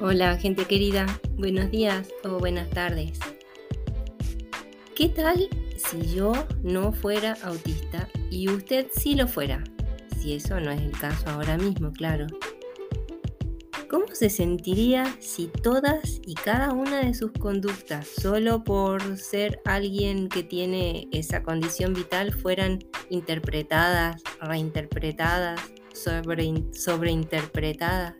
Hola gente querida, buenos días o buenas tardes. ¿Qué tal si yo no fuera autista y usted sí lo fuera? Si eso no es el caso ahora mismo, claro. ¿Cómo se sentiría si todas y cada una de sus conductas, solo por ser alguien que tiene esa condición vital, fueran interpretadas, reinterpretadas, sobre, sobreinterpretadas?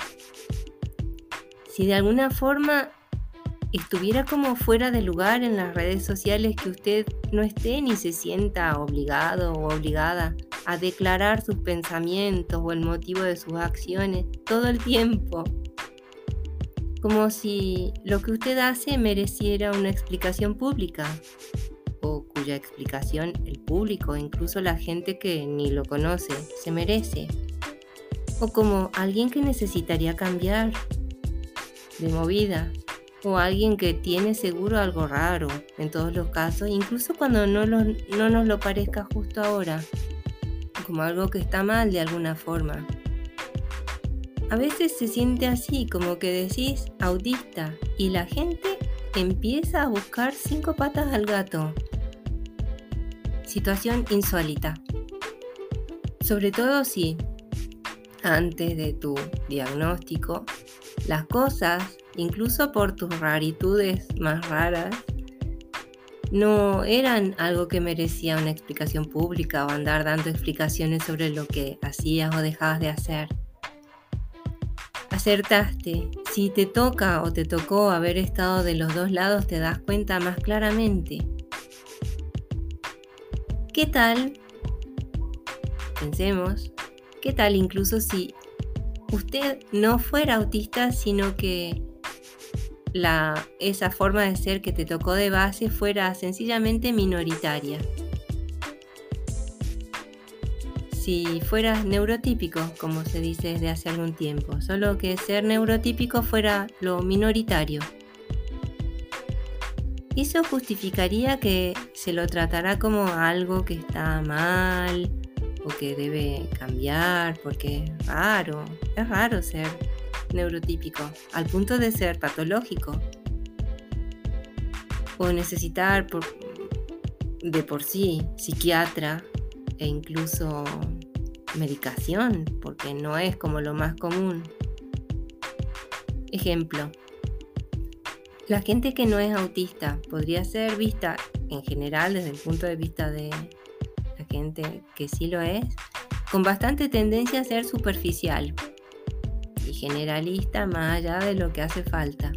Si de alguna forma estuviera como fuera de lugar en las redes sociales, que usted no esté ni se sienta obligado o obligada a declarar sus pensamientos o el motivo de sus acciones todo el tiempo. Como si lo que usted hace mereciera una explicación pública o cuya explicación el público, incluso la gente que ni lo conoce, se merece. O como alguien que necesitaría cambiar de movida o alguien que tiene seguro algo raro en todos los casos, incluso cuando no, no nos lo parezca justo ahora, como algo que está mal de alguna forma. A veces se siente así, como que decís autista y la gente empieza a buscar cinco patas al gato. Situación insólita. Sobre todo si antes de tu diagnóstico las cosas, incluso por tus raritudes más raras, no eran algo que merecía una explicación pública o andar dando explicaciones sobre lo que hacías o dejabas de hacer. Acertaste. Si te toca o te tocó haber estado de los dos lados, te das cuenta más claramente. ¿Qué tal? Pensemos, ¿qué tal incluso si usted no fuera autista, sino que esa forma de ser que te tocó de base fuera sencillamente minoritaria. Si fueras neurotípico, como se dice desde hace algún tiempo, solo que ser neurotípico fuera lo minoritario. Eso justificaría que se lo tratará como algo que está mal, o que debe cambiar porque es raro, es raro ser neurotípico, al punto de ser patológico o necesitar de por sí psiquiatra e incluso medicación, porque no es como lo más común. Ejemplo, la gente que no es autista podría ser vista en general desde el punto de vista de gente que sí lo es, con bastante tendencia a ser superficial y generalista más allá de lo que hace falta.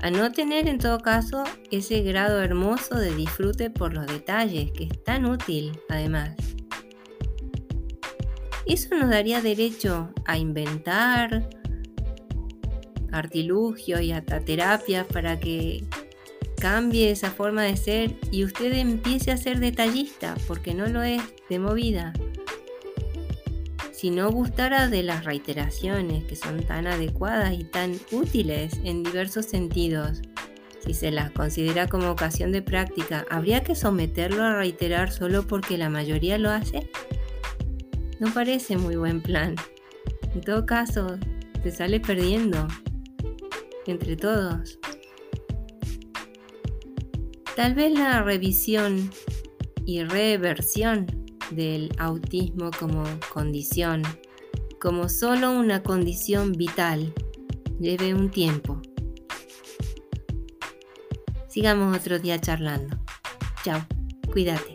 A no tener en todo caso ese grado hermoso de disfrute por los detalles, que es tan útil además. Eso nos daría derecho a inventar artilugios y hasta terapias para que cambie esa forma de ser y usted empiece a ser detallista, porque no lo es de movida. Si no gustara de las reiteraciones que son tan adecuadas y tan útiles en diversos sentidos, si se las considera como ocasión de práctica, ¿habría que someterlo a reiterar solo porque la mayoría lo hace? No parece muy buen plan. En todo caso, se sale perdiendo entre todos. Tal vez la revisión y reversión del autismo como condición, como solo una condición vital, lleve un tiempo. Sigamos otro día charlando. Chao, cuídate.